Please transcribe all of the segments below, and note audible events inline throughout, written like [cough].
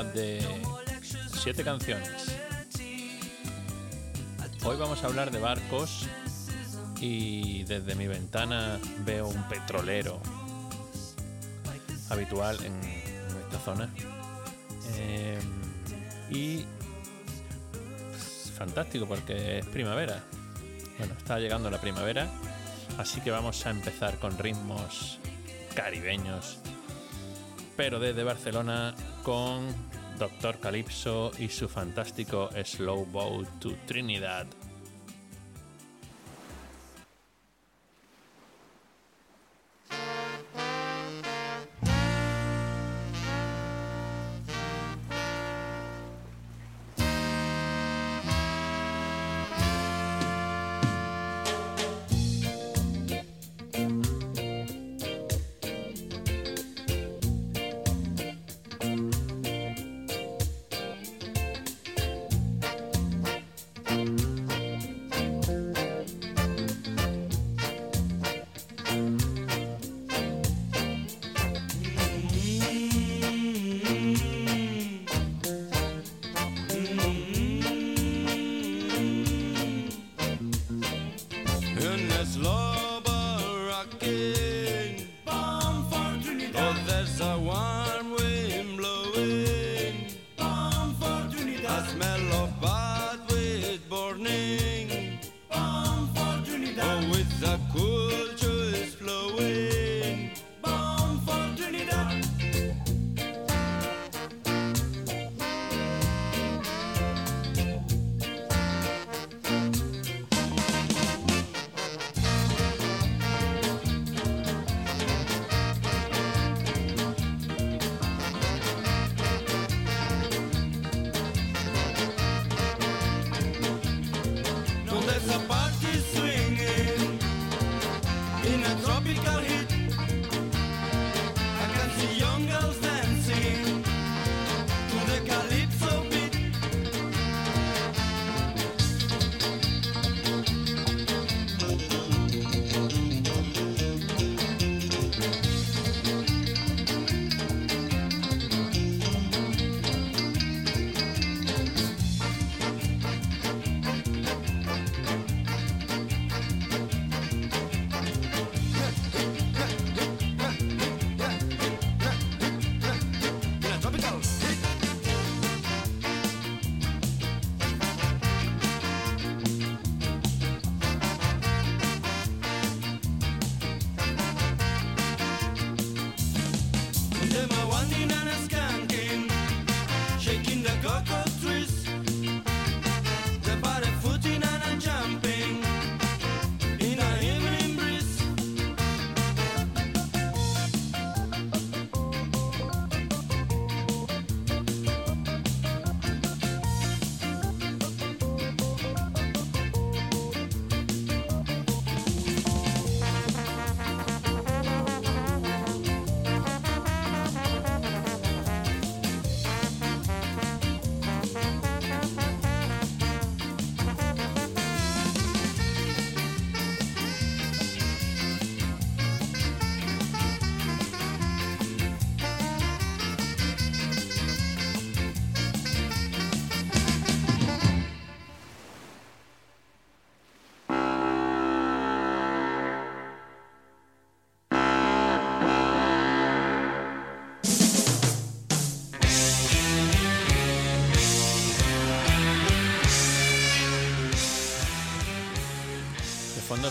de siete canciones. Hoy vamos a hablar de barcos y desde mi ventana veo un petrolero habitual en esta zona. Eh, y fantástico porque es primavera. Bueno, está llegando la primavera, así que vamos a empezar con ritmos caribeños pero desde Barcelona con Doctor Calypso y su fantástico Slow Boat to Trinidad.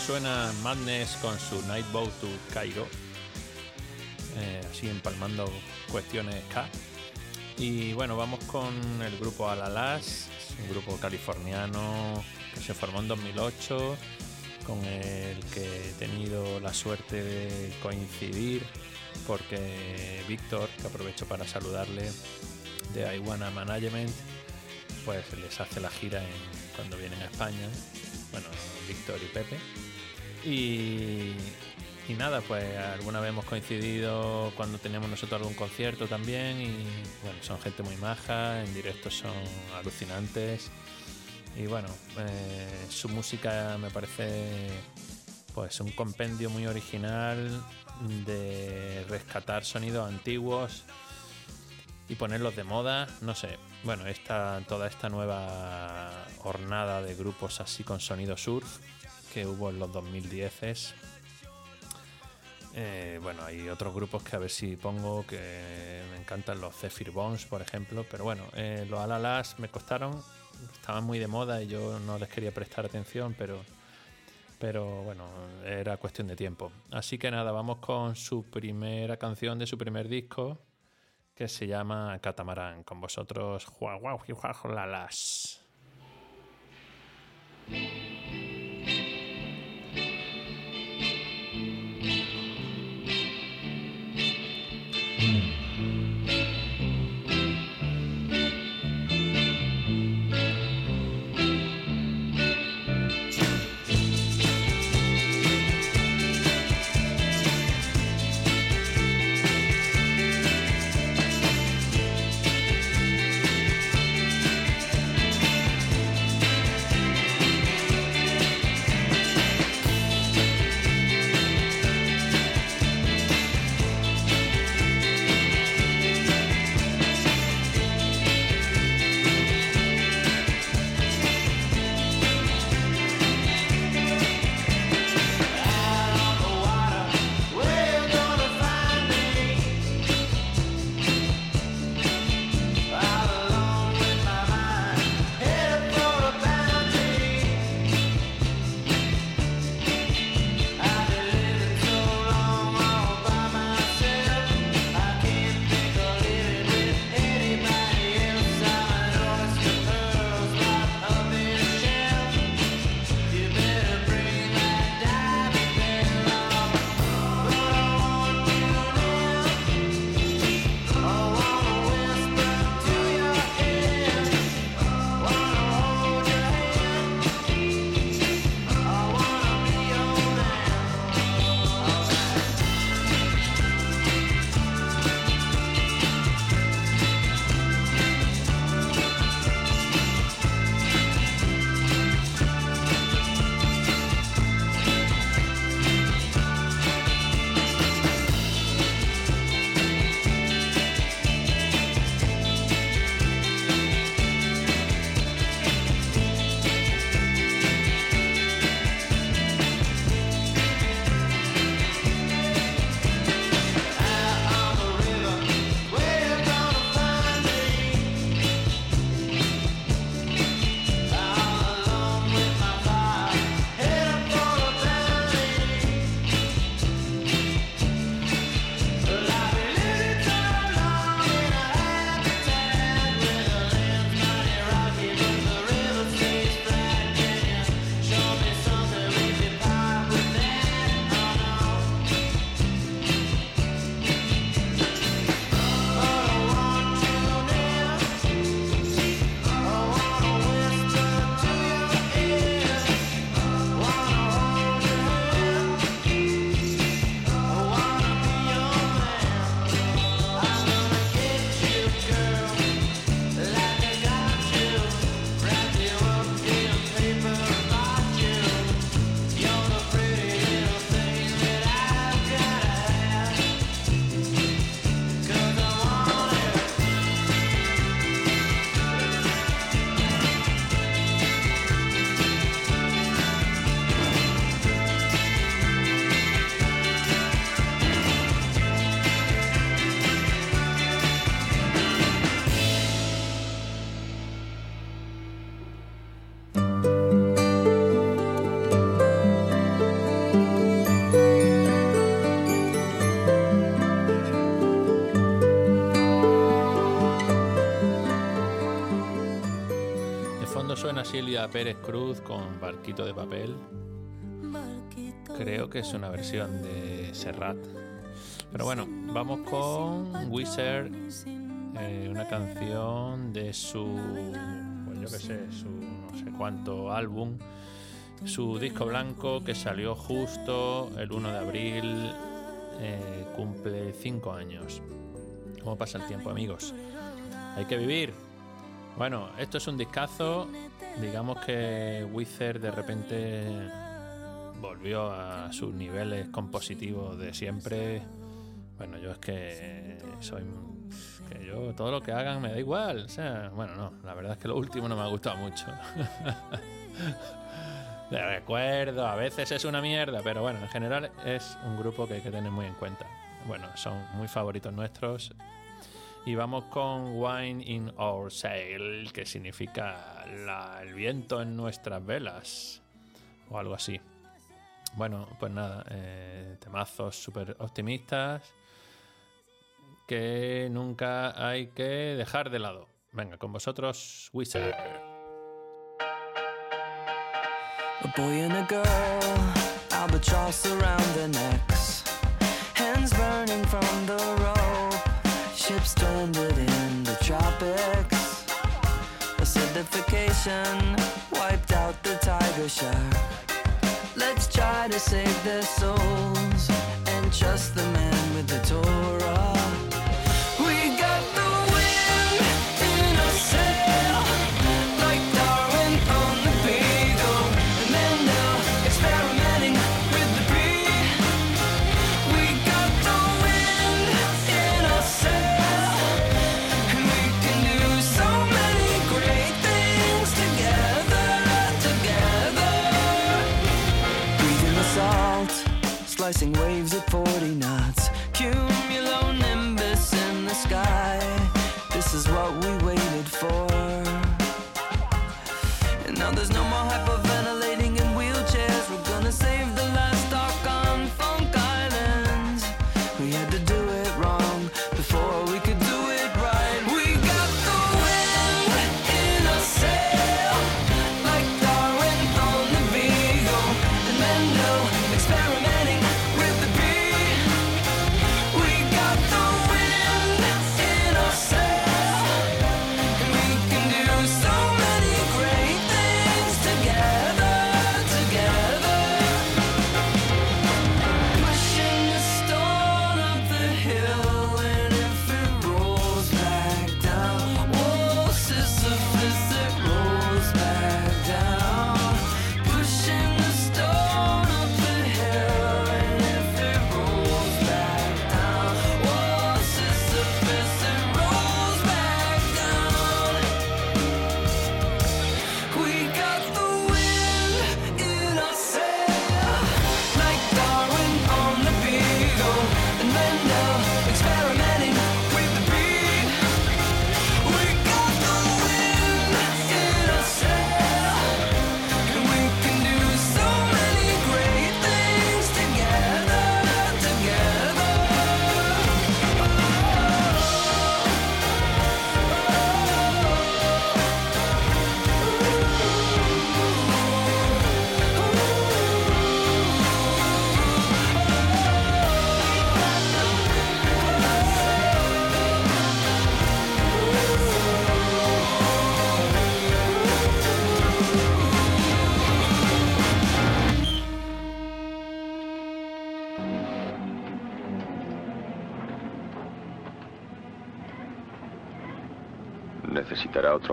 Suena Madness con su Nightboat to Cairo, eh, así empalmando cuestiones K. Y bueno, vamos con el grupo Alalas, un grupo californiano que se formó en 2008, con el que he tenido la suerte de coincidir, porque Víctor, que aprovecho para saludarle, de Iwana Management, pues les hace la gira cuando vienen a España. Bueno, Víctor y Pepe. Y, nada, pues alguna vez hemos coincidido cuando teníamos nosotros algún concierto también y bueno, son gente muy maja, en directo son alucinantes y bueno, eh, su música me parece pues un compendio muy original de rescatar sonidos antiguos y ponerlos de moda, no sé. Bueno, esta, toda esta nueva hornada de grupos así con sonido surf que hubo en los 2010 eh, bueno, hay otros grupos que a ver si pongo que me encantan los Zephyr Bones, por ejemplo, pero bueno, eh, los Alalas me costaron, estaban muy de moda y yo no les quería prestar atención, pero, pero bueno, era cuestión de tiempo. Así que nada, vamos con su primera canción de su primer disco, que se llama Catamarán. Con vosotros, Lalas. Pérez Cruz con Barquito de Papel. Creo que es una versión de Serrat. Pero bueno, vamos con Wizard, eh, una canción de su, pues yo qué sé, su no sé cuánto álbum, su disco blanco que salió justo el 1 de abril, eh, cumple 5 años. ¿Cómo pasa el tiempo, amigos? Hay que vivir. Bueno, esto es un discazo digamos que Wither de repente volvió a sus niveles compositivos de siempre. Bueno, yo es que soy. que yo todo lo que hagan me da igual. O sea, bueno, no, la verdad es que lo último no me ha gustado mucho. [laughs] De recuerdo, a veces es una mierda, pero bueno, en general es un grupo que hay que tener muy en cuenta. Bueno, son muy favoritos nuestros. Y vamos con Wine in Our Sail, que significa el viento en nuestras velas, o algo así. Bueno, pues nada, eh, temazos súper optimistas que nunca hay que dejar de lado. Venga, con vosotros, Wizard. A boy and a girl, albatross around their necks, hands burning from the rope, ships stranded in the tropics. Acidification wiped out the tiger shark. Let's try to save their souls and trust the man with the Torah.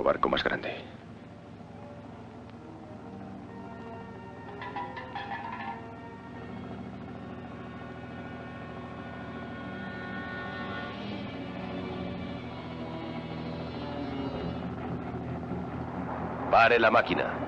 Barco más grande. Pare la máquina.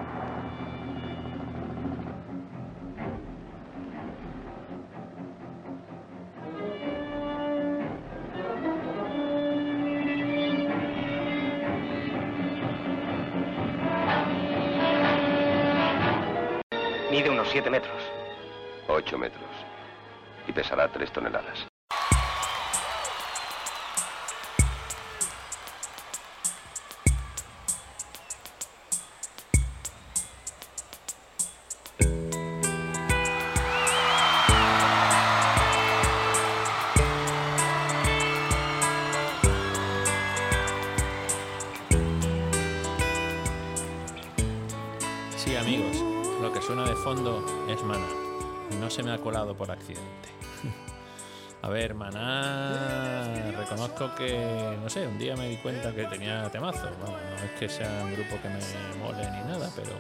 Que, no sé, un día me di cuenta que tenía temazo. No es que sea un grupo que me mole ni nada, pero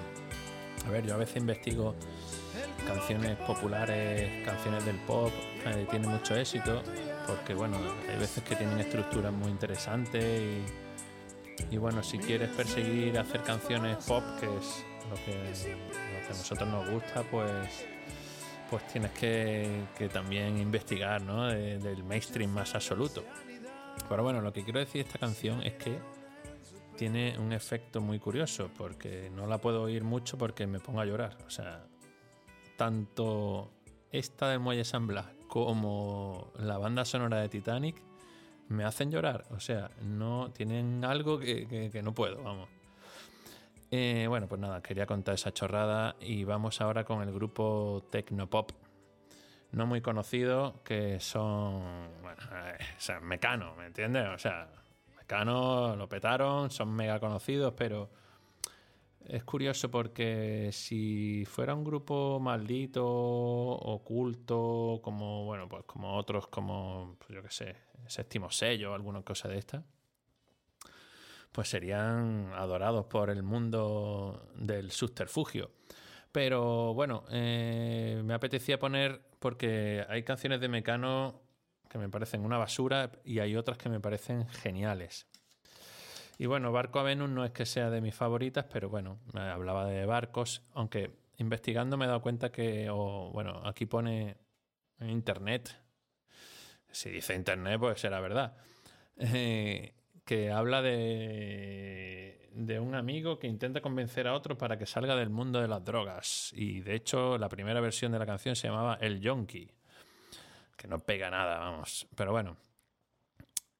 a ver, yo a veces investigo canciones populares, canciones del pop, que tienen mucho éxito porque bueno, hay veces que tienen estructuras muy interesantes y, y bueno, si quieres perseguir hacer canciones pop, que es lo que, lo que a nosotros nos gusta, pues pues tienes que, que también investigar ¿no? De- del mainstream más absoluto. Pero bueno, lo que quiero decir de esta canción es que tiene un efecto muy curioso, porque no la puedo oír mucho porque me pongo a llorar. O sea, tanto esta del Muelle San Blas como la banda sonora de Titanic me hacen llorar. O sea, no tienen algo que, que- que no puedo, vamos. Eh, bueno, pues nada, quería contar esa chorrada y vamos ahora con el grupo Tecnopop. No muy conocido, que son. Bueno, o sea, Mecano, ¿me entiendes? O sea, Mecano lo petaron, son mega conocidos, pero es curioso porque si fuera un grupo maldito, oculto, como, bueno, pues como otros, como, pues yo qué sé, séptimo sello alguna cosa de esta, pues serían adorados por el mundo del subterfugio. Pero bueno, eh, me apetecía poner, porque hay canciones de Mecano que me parecen una basura y hay otras que me parecen geniales. Y bueno, Barco a Venus no es que sea de mis favoritas, pero bueno, me hablaba de barcos, aunque investigando me he dado cuenta que, o, bueno, aquí pone en internet, si dice internet, pues será verdad, [laughs] eh, que habla de, un amigo que intenta convencer a otro para que salga del mundo de las drogas. Y de hecho, la primera versión de la canción se llamaba El Yonki, que no pega nada, vamos. Pero bueno,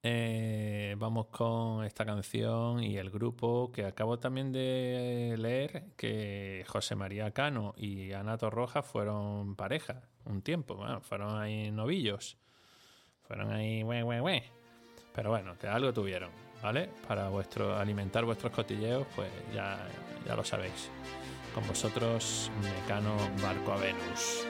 eh, vamos con esta canción y el grupo que acabo también de leer que José María Cano y Ana Torroja fueron pareja un tiempo, bueno, fueron ahí novillos, fueron ahí, güey, güey, güey. Pero bueno, que algo tuvieron, ¿vale? Para vuestro alimentar vuestros cotilleos, pues ya, ya lo sabéis. Con vosotros, Mecano Barco a Venus.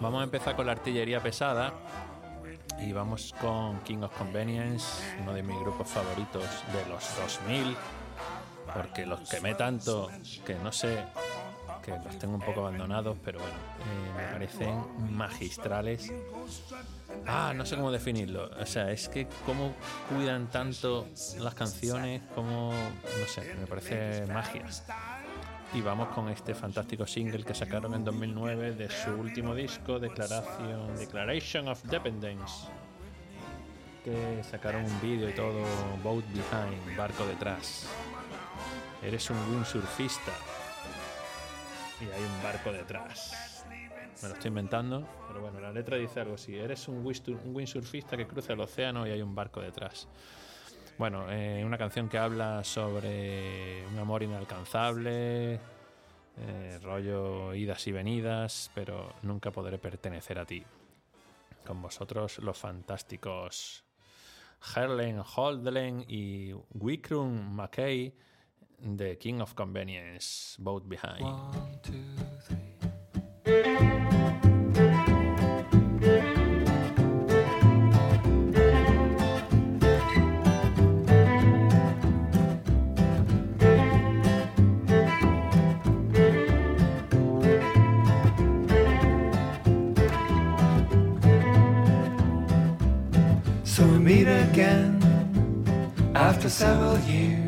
Vamos a empezar con la artillería pesada y vamos con King of Convenience, uno de mis grupos favoritos de los 2000, porque los quemé tanto que no sé, que los tengo un poco abandonados, pero bueno, eh, me parecen magistrales. Ah, no sé cómo definirlo. O sea, es que cómo cuidan tanto las canciones, como, no sé, me parece magia. Y vamos con este fantástico single que sacaron en 2009 de su último disco, Declaración, Declaration of Dependence. Que sacaron un vídeo y todo, Boat Behind, barco detrás. Eres un windsurfista y hay un barco detrás. Me lo estoy inventando, pero bueno, la letra dice algo así. Eres un windsu- un windsurfista que cruza el océano y hay un barco detrás. Bueno, eh, una canción que habla sobre un amor inalcanzable, eh, rollo idas y venidas, pero nunca podré pertenecer a ti. Con vosotros los fantásticos Herlen Holdlen y Wickrun McKay de King of Convenience, Boat Behind. So we meet again after several years,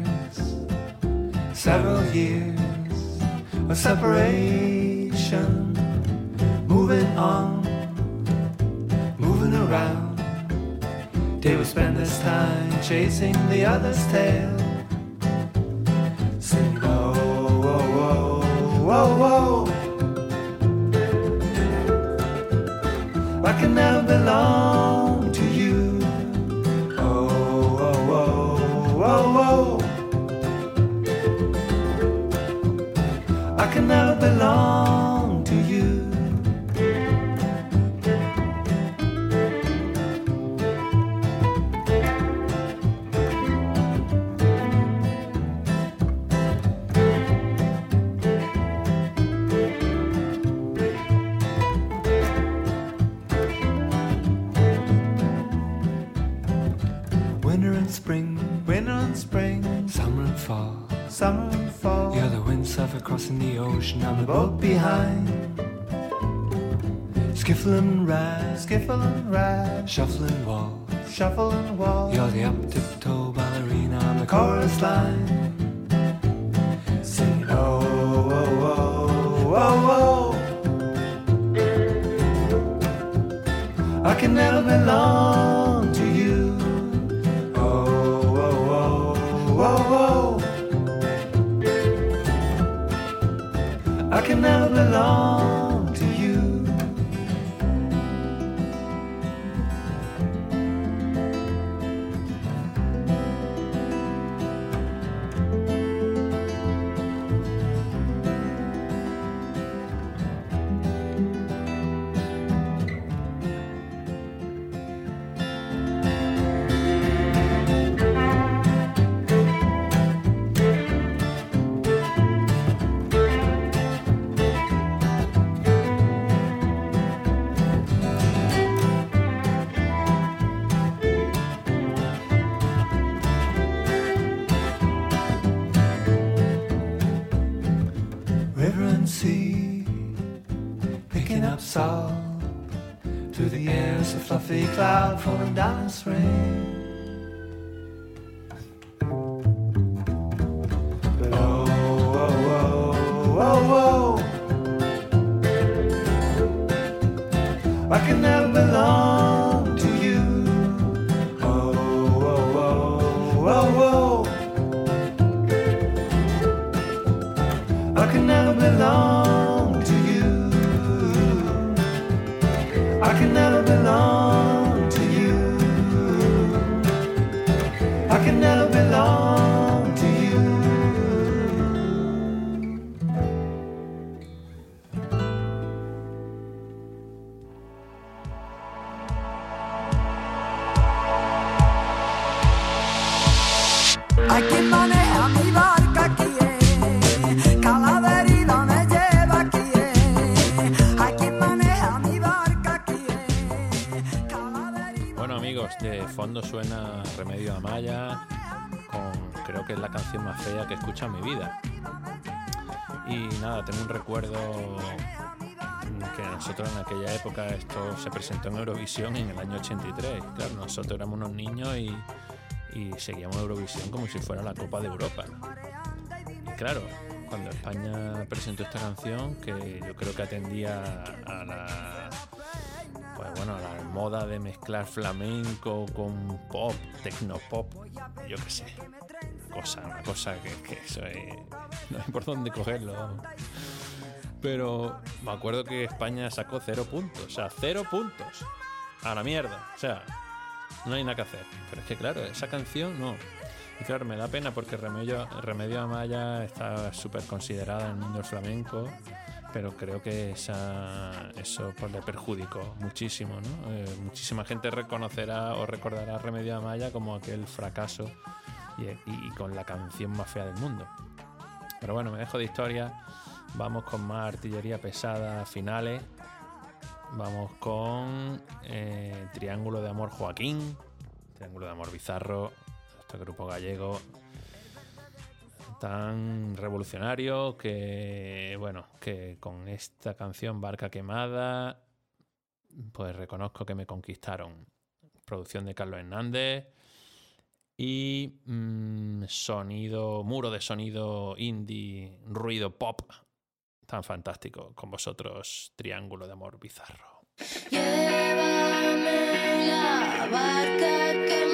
several years of separation, moving on, moving around. They would spend this time chasing the other's tail, singing, whoa, whoa, whoa, whoa, whoa. Ocean on the boat behind. Ride, skiffle and ride, shuffling wall, shuffle and wall. You're the up tiptoe ballerina on the chorus line. Never belong out from the dance ring. Fondo suena Remedio Amaya, con creo que es la canción más fea que he escuchado en mi vida. Y nada, tengo un recuerdo que nosotros en aquella época esto se presentó en Eurovisión en el año 83. Claro, nosotros éramos unos niños y, y seguíamos Eurovisión como si fuera la Copa de Europa. Y claro, cuando España presentó esta canción, que yo creo que atendía a la pues bueno, a la moda de mezclar flamenco con pop, tecnopop, yo qué sé. Cosa, una cosa que, que eso es, no hay por dónde cogerlo. Pero me acuerdo que España sacó cero puntos, o sea, cero puntos. A la mierda, o sea, no hay nada que hacer. Pero es que claro, esa canción no. Y claro, me da pena porque Remedio, Remedio Amaya está súper considerada en el mundo del flamenco, pero creo que eso pues, le perjudicó muchísimo. ¿no? Eh, muchísima gente reconocerá o recordará Remedio Amaya como aquel fracaso y con la canción más fea del mundo. Pero bueno, me dejo de historia. Vamos con más artillería pesada finales. Vamos con eh, Triángulo de Amor Joaquín, Triángulo de Amor Bizarro, este grupo gallego tan revolucionario que, bueno, que con esta canción Barca Quemada, pues reconozco que me conquistaron. Producción de Carlos Hernández y mm, sonido, muro de sonido indie, ruido pop, tan fantástico con vosotros, Triángulo de Amor Bizarro. Llévame la barca quemada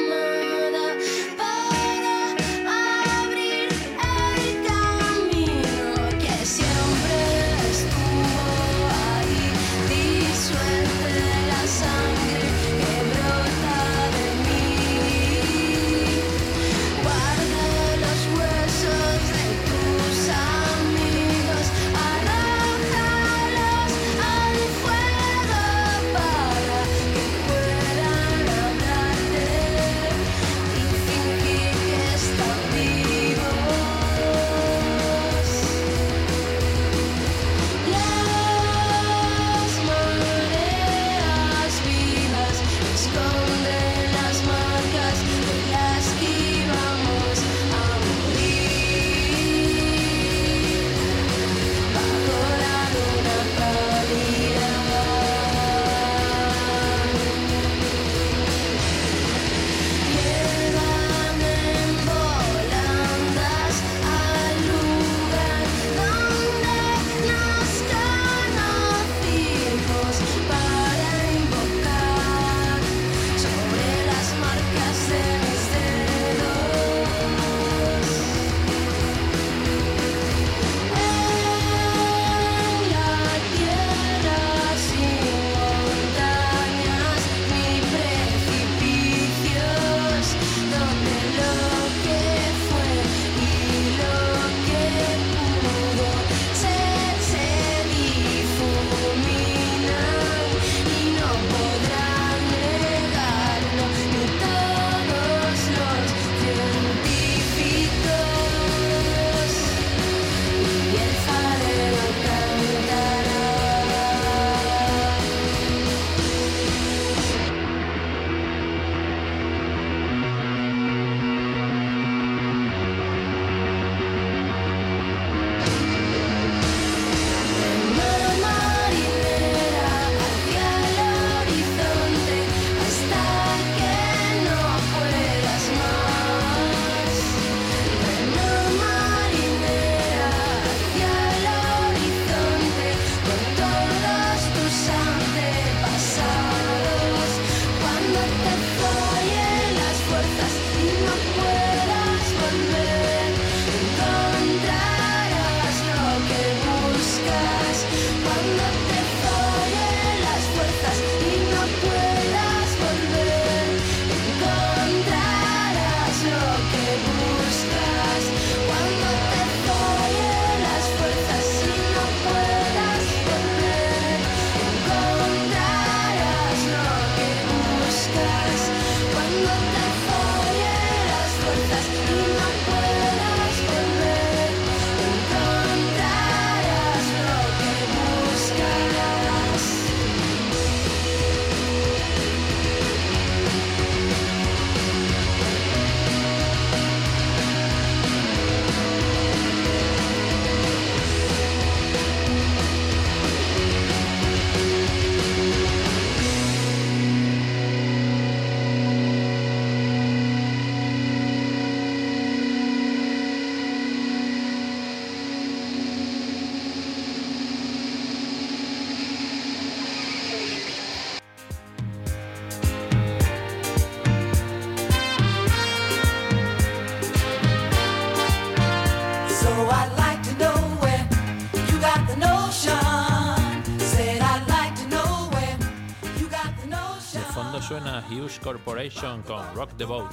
suena Hughes Corporation con Rock the Boat.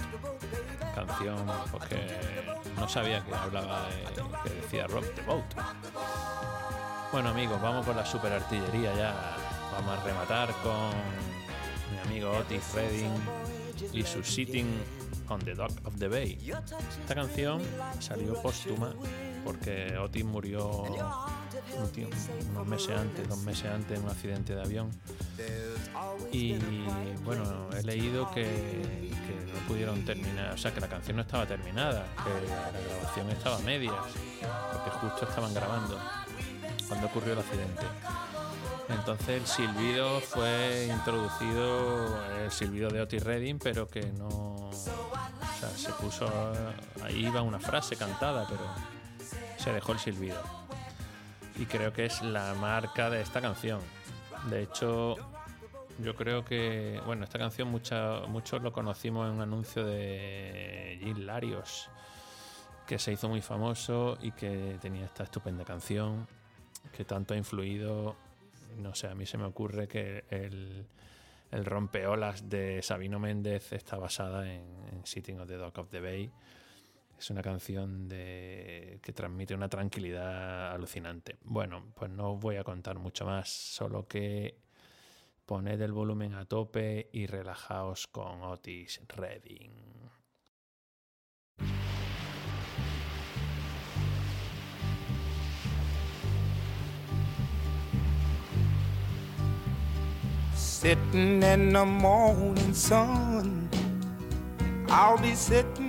Canción porque no sabía que hablaba de, que decía Rock the Boat. Bueno amigos, vamos con la super artillería ya. Vamos a rematar con mi amigo Otis Redding y su Sitting on the Dock of the Bay. Esta canción salió póstuma porque Otis murió unos meses antes, dos meses antes en un accidente de avión. Y bueno, he leído que, que no pudieron terminar, o sea, que la canción no estaba terminada, que la grabación estaba a medias, porque justo estaban grabando cuando ocurrió el accidente. Entonces el silbido fue introducido, el silbido de Otis Redding, pero que no. O sea, se puso. Ahí iba una frase cantada, pero se dejó el silbido. Y creo que es la marca de esta canción. De hecho, yo creo que. Bueno, esta canción mucha- muchos lo conocimos en un anuncio de Gil Larios, que se hizo muy famoso y que tenía esta estupenda canción que tanto ha influido no sé, a mí se me ocurre que el, el rompeolas de Sabino Méndez está basada en, en Sitting on the Dock of the Bay. Es una canción de, que transmite una tranquilidad alucinante. Bueno, pues no voy a contar mucho más, solo que poned el volumen a tope y relajaos con Otis Redding. Sitting in the morning sun. I'll be sitting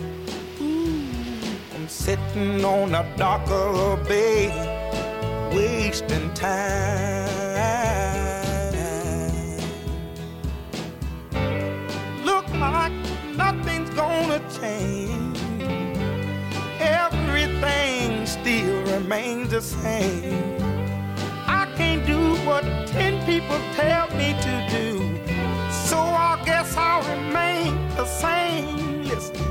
Sitting on a the bay, wasting time. Look like nothing's gonna change. Everything still remains the same. I can't do what ten people tell me to do. So I guess I'll remain the same. Listen,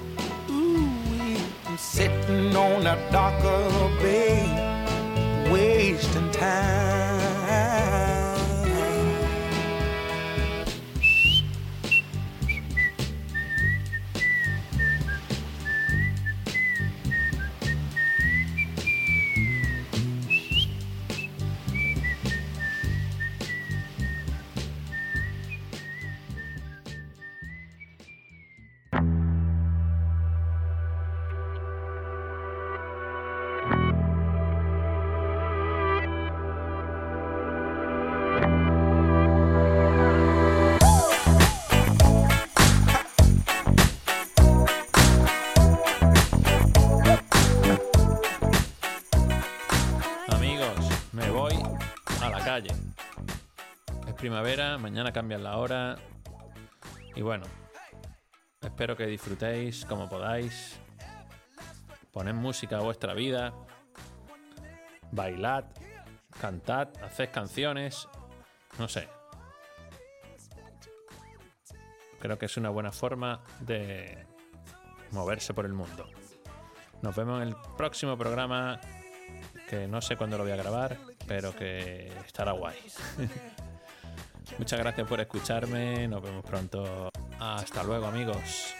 Ooh, I'm sitting on the dock of a bay, wasting time. Es primavera, mañana cambian la hora. Y bueno, espero que disfrutéis como podáis. Poned música a vuestra vida. Bailad, cantad, haced canciones. No sé. Creo que es una buena forma de moverse por el mundo. Nos vemos en el próximo programa, que no sé cuándo lo voy a grabar, pero que estará guay. [laughs] Muchas gracias por escucharme, nos vemos pronto. Hasta luego amigos.